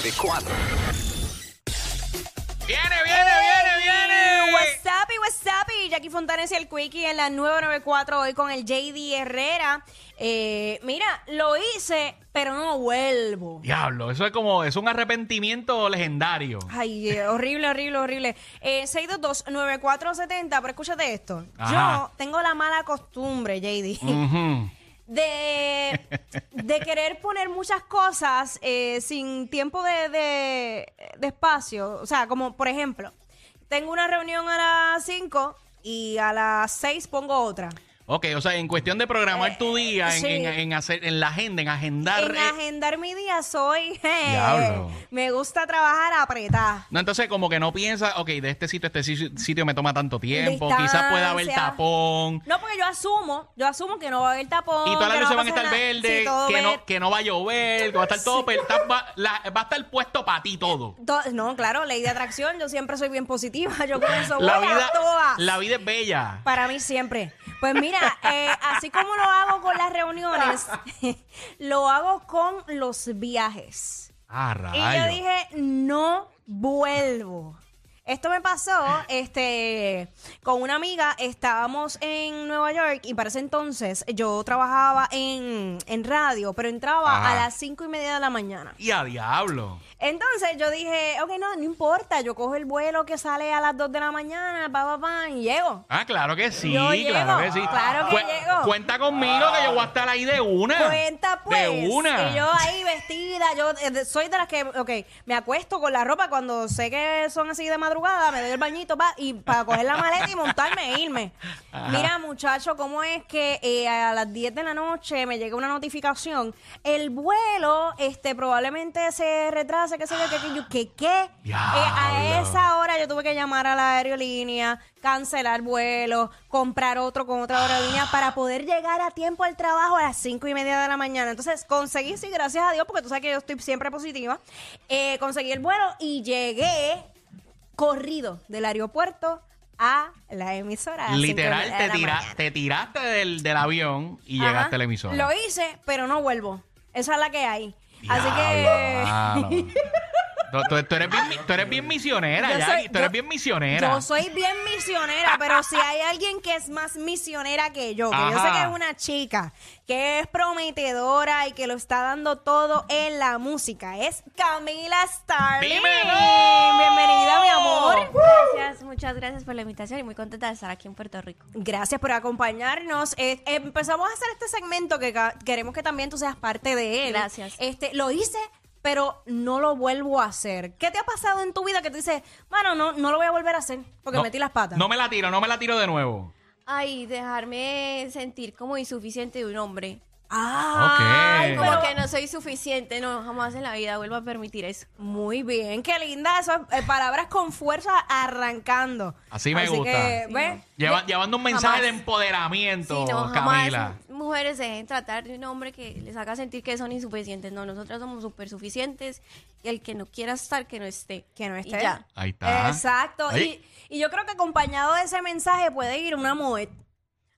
94. Viene, viene, viene, viene. What's up y what's up y Jackie Fontanes y el Quickie en la 994 hoy con el JD Herrera. Eh, mira, lo hice, pero no vuelvo. Diablo, eso es como, es un arrepentimiento legendario. Ay, eh, horrible, horrible, horrible. Eh, 622-9470, pero escúchate esto. Ajá. Yo tengo la mala costumbre, JD, Ujú. de, de querer poner muchas cosas eh, sin tiempo de, de, de espacio. O sea, como por ejemplo, tengo una reunión a las 5 y a las 6 pongo otra. Ok, o sea, en cuestión de programar tu día, en, sí. en- en hacer, en la agenda, en agendar. En eh, agendar mi día soy... eh, Diablo. me gusta trabajar apretada. no, entonces como que no piensa, ok, de este sitio a este si- sitio me toma tanto tiempo, quizás pueda haber tapón. No, porque yo asumo, yo asumo que no va a haber tapón. Y todas las que no luces va van a pasar estar nada. verdes, todo que, verde. no, que no va a llover, que va a estar todo, pero está- va, la- va a estar puesto para ti todo. To- No, claro, ley de atracción, yo siempre soy bien positiva, yo con eso La voy a vida, todas. la vida es bella. Para mí siempre. Pues mira, eh, así como lo hago con las reuniones, lo hago con los viajes. Ah, Y yo rayo. dije, no vuelvo. Esto me pasó este, con una amiga, estábamos en Nueva York y para ese entonces yo trabajaba en, en radio, pero entraba Ajá. a las cinco y media de la mañana. Y a diablo. Entonces yo dije, ok, no, no importa, yo cojo el vuelo que sale a las 2 de la mañana, pa, pa, pa, y llego. Ah, claro que sí, Yo claro que sí. claro que llego. Cuenta conmigo que yo voy a estar ahí de una. Cuenta pues. De una. Y yo ahí vestida, yo eh, de- soy de las que, ok, me acuesto con la ropa cuando sé que son así de madrugada, me doy el bañito pa, y para coger la maleta y montarme e irme. Mira, muchacho, ¿cómo es que eh, a las 10 de la noche me llega una notificación? El vuelo, este, probablemente se retrase, qué sé yo, qué, qué, yo, ¿qué, qué? Eh, a esa hora yo tuve que llamar a la aerolínea, cancelar vuelo, comprar otro con otra aerolínea para poder llegar a tiempo al trabajo a las cinco y media de la mañana. Entonces conseguí, sí, gracias a Dios, porque tú sabes que yo estoy siempre positiva, eh, conseguí el vuelo y llegué corrido del aeropuerto a la emisora. a Literal, te, tira- te tiraste del, del avión y Ajá. llegaste a la emisora. Lo hice, pero no vuelvo. Esa es la que hay. Así que... Tú, tú- tú eres bien, tú eres bien misionera, soy- Tú eres yo- bien misionera. Yo soy bien misionera, pero si hay alguien que es más misionera que yo, que yo sé que es una chica que es prometedora y que lo está dando todo en la música, es Camila Starling. ¡Dímelo! Bienvenida, mi amor. Gracias, muchas gracias por la invitación y muy contenta de estar aquí en Puerto Rico. Gracias por acompañarnos. Eh, empezamos a hacer este segmento que queremos que también tú seas parte de él. Gracias. Este, lo hice, pero no lo vuelvo a hacer. ¿Qué te ha pasado en tu vida que tú dices, bueno, no, no lo voy a volver a hacer porque No, metí las patas? No me la tiro, no me la tiro de nuevo. Ay, dejarme sentir como insuficiente de un hombre. Ah, Ok. Como que no soy suficiente, no, jamás en la vida vuelvo a permitir eso. Muy bien, qué linda. Eso es, eh, palabras con fuerza arrancando. Así me gusta. Que, Sí. ¿ves? Lleva- llevando un mensaje Jamás. de empoderamiento, Sí, no, jamás Camila. mujeres se dejen tratar de un hombre que les haga sentir que son insuficientes. No, nosotras somos súper suficientes y el que no quiera estar, que no esté. Que no Y esté. ya. Ahí está. Exacto. Y, y yo creo que acompañado de ese mensaje puede ir una moet.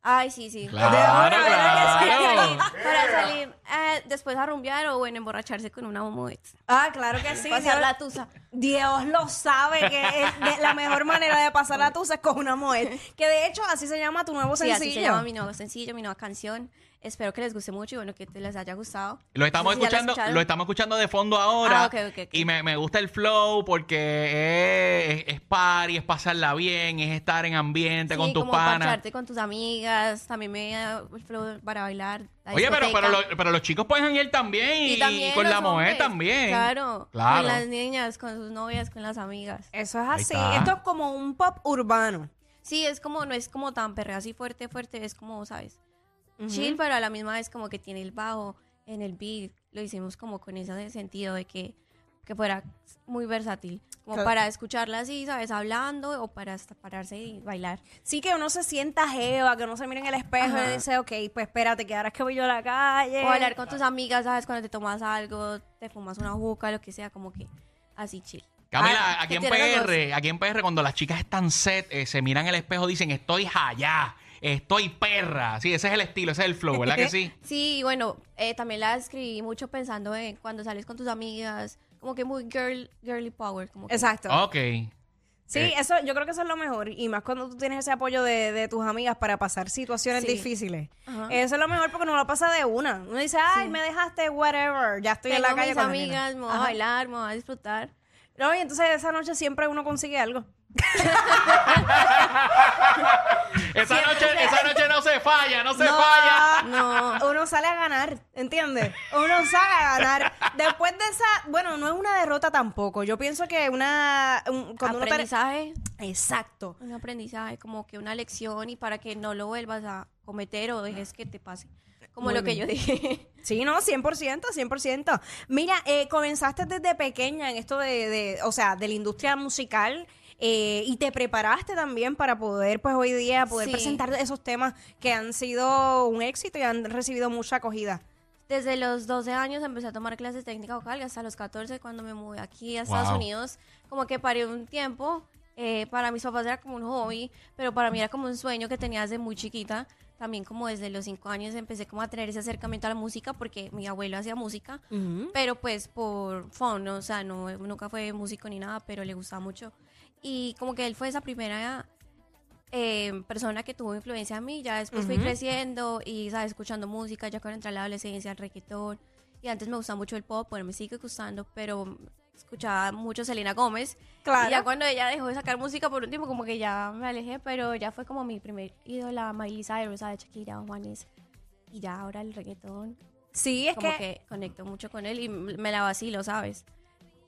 Ay, sí, sí. Claro, claro. salir, para salir, eh, después a rumbear o bueno, emborracharse con una momuet. Ah, claro que sí. Pasar la tusa. Dios lo sabe que es de- la mejor manera de pasar la tusa es con una moet. Que de hecho así se llama tu nuevo Sí, sencillo. así se llama mi nuevo sencillo, mi nueva canción. Espero que les guste mucho y bueno, que te les haya gustado. Lo estamos No sé si ya la escuchando, escucharon. lo estamos escuchando de fondo ahora. Ah, ok, ok, ok. Y me, me gusta el flow porque es, es party, es pasarla bien, es estar en ambiente Sí, con tus como panas. parcharte con tus amigas. También me da el flow para bailar. La Oye, pero, pero, discoteca. lo- pero los chicos pueden ir también y, y también con los la mujer hombres. también. Claro, Claro. Con las niñas, con sus novias, con las amigas. Eso es así. está. Esto es como un pop urbano. Sí, es como, no es como tan perrea así fuerte, fuerte, es como, ¿sabes? Chill, pero a la misma vez como que tiene el bajo en el beat. Lo hicimos como con ese sentido de que, que fuera muy versátil. Como Claro. para escucharla así, ¿sabes? Hablando o para hasta pararse y bailar. Sí que uno se sienta jeva, que uno se mire en el espejo Ajá. y dice, ok, pues espérate, que ahora es que voy yo a la calle. O hablar con tus amigas, ¿sabes? Cuando te tomas algo, te fumas una juca, lo que sea, como que así chill. Camila, Ah, aquí en PR, aquí en PR, cuando las chicas están set, eh, se miran en el espejo, dicen, estoy allá, estoy perra. Sí, ese es el estilo, ese es el flow, ¿verdad que sí? Sí, bueno, eh, también la escribí mucho pensando en cuando sales con tus amigas, como que muy girl, girly power. Como que- Exacto. Ok. Sí, Eh. eso, yo creo que eso es lo mejor. Y más cuando tú tienes ese apoyo de, de tus amigas para pasar situaciones Sí. difíciles. Ajá. Eso es lo mejor porque no lo pasa de una. Uno dice, ay, Sí. me dejaste, whatever. Ya estoy en Tengo la calle mis con la nena". amigas, me voy a Ajá. bailar, me voy a disfrutar. No, y entonces esa noche siempre uno consigue algo. Esa noche, esa noche no se falla, no se No, falla. No. Uno sale a ganar, ¿entiendes? Uno sale a ganar. Después de esa, bueno, no es una derrota tampoco. Yo pienso que una un- cuando uno te- aprendizaje, Exacto. un aprendizaje, como que una lección y para que no lo vuelvas a cometer o dejes que te pase. Como Muy lo que bien. yo dije. Sí, no, 100%, 100%. Mira, eh, comenzaste desde pequeña en esto de, de, o sea, de la industria musical eh, y te preparaste también para poder, pues hoy día, poder Sí. presentar esos temas que han sido un éxito y han recibido mucha acogida. Desde los 12 años empecé a tomar clases de técnica vocal y hasta los 14 cuando me mudé aquí a Estados Wow. Unidos, como que paré un tiempo. eh, para mis papás era como un hobby, pero para mí era como un sueño que tenía desde muy chiquita. También como desde los 5 años empecé como a tener ese acercamiento a la música porque mi abuelo hacía música, pero pues por fun, ¿no? o sea, no, nunca fue músico ni nada, pero le gustaba mucho. Y como que él fue esa primera eh, persona que tuvo influencia en mí. Ya después fui Ujú. creciendo y, ¿sabes? Escuchando música, ya cuando entré a la adolescencia, el reggaetón. Y antes me gustaba mucho el pop, bueno, me sigue gustando, pero escuchaba mucho Selena Gómez. Claro. Y ya cuando ella dejó de sacar música por un tiempo, como que ya me alejé, pero ya fue como mi primer ídola, Miley Cyrus, ¿sabes? Shakira, Juanes. Y ya ahora el reggaetón, Sí, es como que, que, conecto mucho con él y me la vacilo, ¿sabes?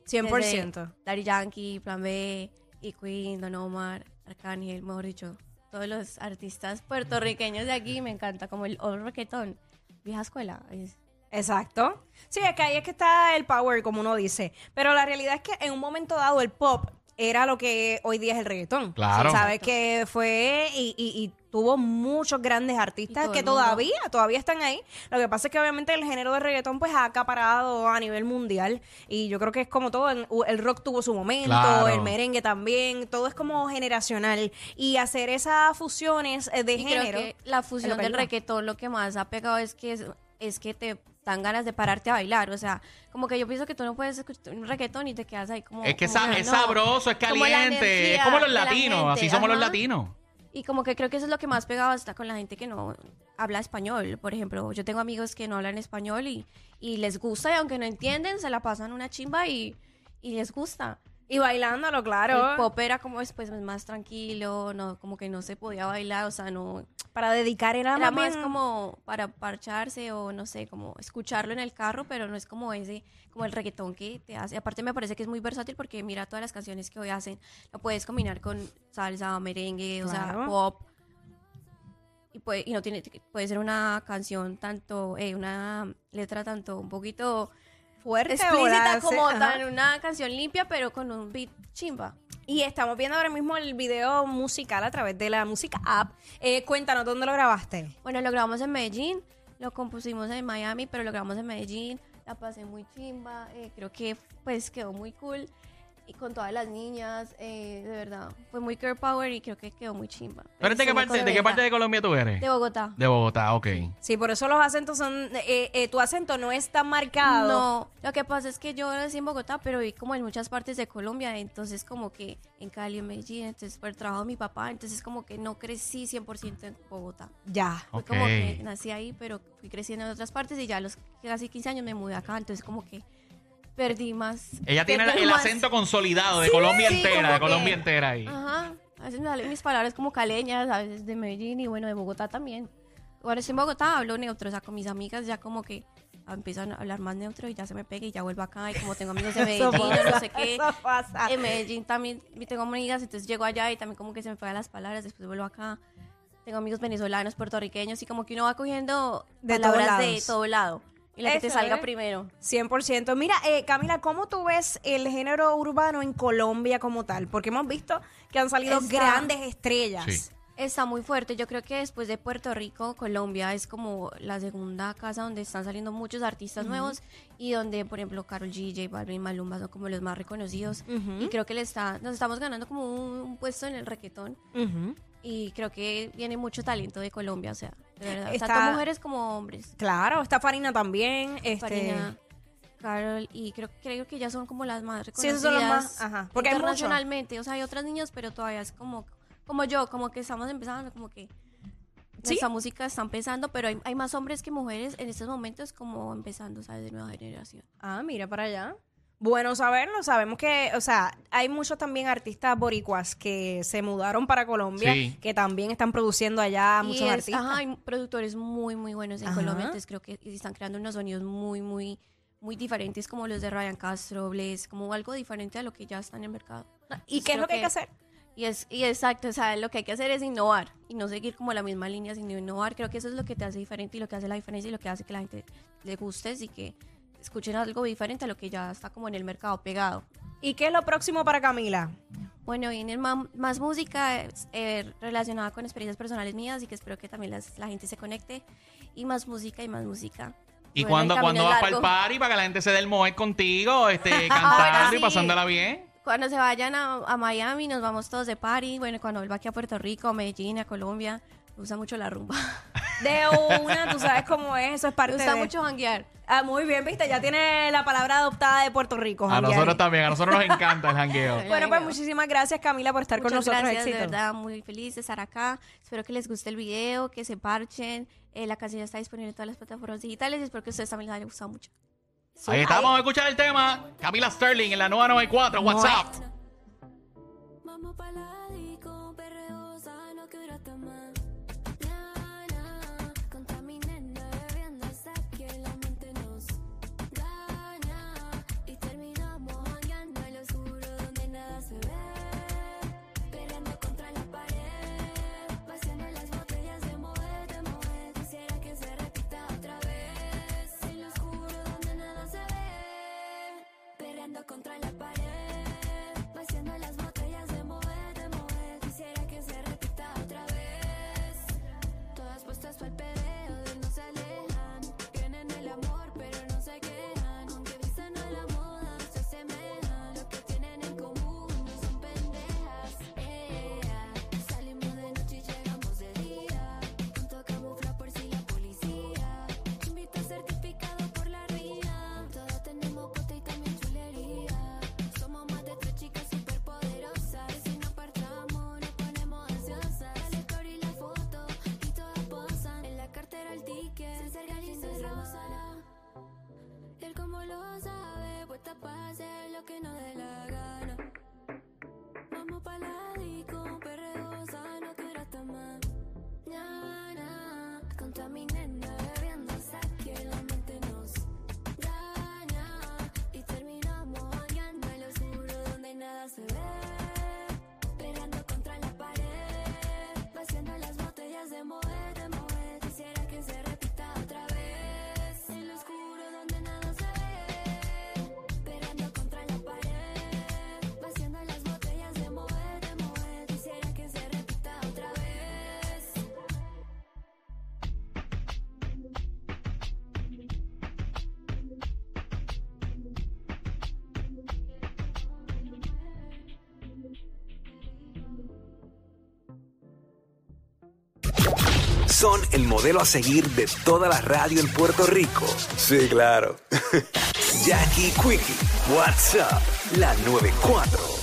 100%. Desde Daddy Yankee, Plan B, y Queen, Don Omar, Arcángel, mejor dicho, todos los artistas puertorriqueños de aquí me encanta, como el old reggaetón, vieja escuela. es- Exacto. Sí, es que ahí es que está el power, como uno dice. Pero la realidad es que en un momento dado el pop era lo que hoy día es el reggaetón. Claro. Sabes que fue y, y- y tuvo muchos grandes artistas que el todavía, todavía están ahí. Lo que pasa es que obviamente el género de reggaetón pues ha acaparado a nivel mundial. Y yo creo que es como todo, en- el rock tuvo su momento, Claro. el merengue también, todo es como generacional. Y hacer esas fusiones eh, de Y creo género. que la fusión del reggaetón lo que más ha pegado es que es, es que te dan ganas de pararte a bailar, o sea, como que yo pienso que tú no puedes escuchar un reggaetón y te quedas ahí como... Es que como es no. sabroso, es caliente. Es como los la latinos, así somos los latinos. Y como que creo que eso es lo que más pegado está con la gente que no habla español. Por ejemplo, yo tengo amigos que no hablan español y, y les gusta y aunque no entienden, se la pasan una chimba y, y les gusta. Y bailándolo, claro. El pop era como después más tranquilo, no como que no se podía bailar, o sea, no... Para dedicar era, Era más bien- como para parcharse o no sé, como escucharlo en el carro, pero no es como ese, como el reggaetón que te hace. Aparte me parece que es muy versátil porque mira todas las canciones que hoy hacen, lo puedes combinar con salsa, merengue, o sea, Claro. pop. Y puede, y no tiene, puede ser una canción tanto, eh, una letra tanto un poquito fuerte explícita como ajá. tan una canción limpia, pero con un beat chimba. Y estamos viendo ahora mismo el video musical a través de la música app. Eh, cuéntanos, ¿dónde lo grabaste? Bueno, lo grabamos en Medellín, lo compusimos en Miami, pero lo grabamos en Medellín. La pasé muy chimba, eh, creo que pues quedó muy cool. Y con todas las niñas, eh, de verdad, fue muy girl power y creo que quedó muy chimba. ¿Pero de qué, parte, de qué contenta. parte de Colombia tú eres? De Bogotá. De Bogotá, ok. Sí, por eso los acentos son... eh, eh, tu acento no es tan marcado. No, lo que pasa es que yo nací en Bogotá, pero viví como en muchas partes de Colombia, entonces como que en Cali, en Medellín, entonces por el trabajo de mi papá, entonces como que no crecí 100% en Bogotá. Ya. Fue Ok. como que nací ahí, pero fui creciendo en otras partes y ya a los casi 15 años me mudé acá, entonces como que perdí más. Ella tiene el acento consolidado de Colombia sí, entera, como de que- Colombia entera ahí. Ajá, a veces me salen mis palabras como caleñas, a veces de Medellín y bueno, de Bogotá también. Ahora estoy en Bogotá, hablo neutro, o sea, con mis amigas ya como que empiezan a hablar más neutro y ya se me pega y ya vuelvo acá y como tengo amigos de Medellín, o no pasa, sé qué. eso pasa. En Medellín también tengo amigas, entonces llego allá y también como que se me pegan las palabras, después vuelvo acá. Tengo amigos venezolanos, puertorriqueños y como que uno va cogiendo De palabras de todo lado. Y la que te salga ¿eh? primero. 100%. Mira, eh, Camila, ¿cómo tú ves el género urbano en Colombia como tal? Porque hemos visto que han salido Está- grandes estrellas. Sí. Está muy fuerte. Yo creo que después de Puerto Rico, Colombia es como la segunda casa donde están saliendo muchos artistas nuevos y donde, por ejemplo, Carol G, J Balvin, Maluma son como los más reconocidos. Ujú. Y creo que le está, nos estamos ganando como un, un puesto en el reggaetón. Ujú. Y creo que viene mucho talento de Colombia, o sea, de verdad. Está- Tanto mujeres como hombres. Claro, está Farina también. Este, Farina, Carol y creo, creo que ya son como las más Sí, reconocidas esas son las más- ajá, porque hay internacionalmente. O sea, hay otras niñas, pero todavía es como, como yo, como que estamos empezando, como que Sí. nuestra música está empezando, pero hay, hay más hombres que mujeres en estos momentos como empezando, ¿sabes? De nueva generación. Ah, mira para allá. Bueno saberlo, sabemos que, o sea, hay muchos también artistas boricuas que se mudaron para Colombia, Sí. que también están produciendo allá Y muchos es- artistas. Ajá, hay productores muy, muy buenos en Ajá. Colombia, entonces creo que están creando unos sonidos muy, muy, muy diferentes como los de Ryan Castro, Bless, como algo diferente a lo que ya está en el mercado. ¿Y qué es creo lo que hay que que- hacer? Y es y exacto, o sea, lo que hay que hacer es innovar y no seguir como la misma línea, sino innovar. Creo que eso es lo que te hace diferente y lo que hace la diferencia y lo que hace que la gente le guste y que escuchen algo diferente a lo que ya está como en el mercado pegado. ¿Y qué es lo próximo para Camila? Bueno, viene más música eh, relacionada con experiencias personales mías y que espero que también las- la gente se conecte. Y más música y más música. ¿Y Bueno, camino cuando vas para el party para que la gente se dé el moed contigo, este, cantando y sí. pasándola bien? Cuando se vayan a, a Miami, nos vamos todos de party. Bueno, cuando vuelva aquí a Puerto Rico, a Medellín, a Colombia, me gusta mucho la rumba. De una, tú sabes cómo es, eso es Me parte gusta de... mucho janguear. Ah, muy bien, viste, ya tiene la palabra adoptada de Puerto Rico. A janguear. nosotros también, a nosotros nos encanta el jangueo. Bueno, pues muchísimas gracias Camila por estar con Muchas nosotros. gracias, de verdad, muy feliz de estar acá. Espero que les guste el video, que se parchen. Eh, la canción ya está disponible en todas las plataformas digitales y espero que a ustedes también les haya gustado mucho. Ahí está, vamos a escuchar el tema. Camila Sterling en la nueva 94, WhatsApp. Vamos pa' Mañana, Son el modelo a seguir de toda la radio en Puerto Rico. Sí, claro. Jackie Quickie, WhatsApp, la 94.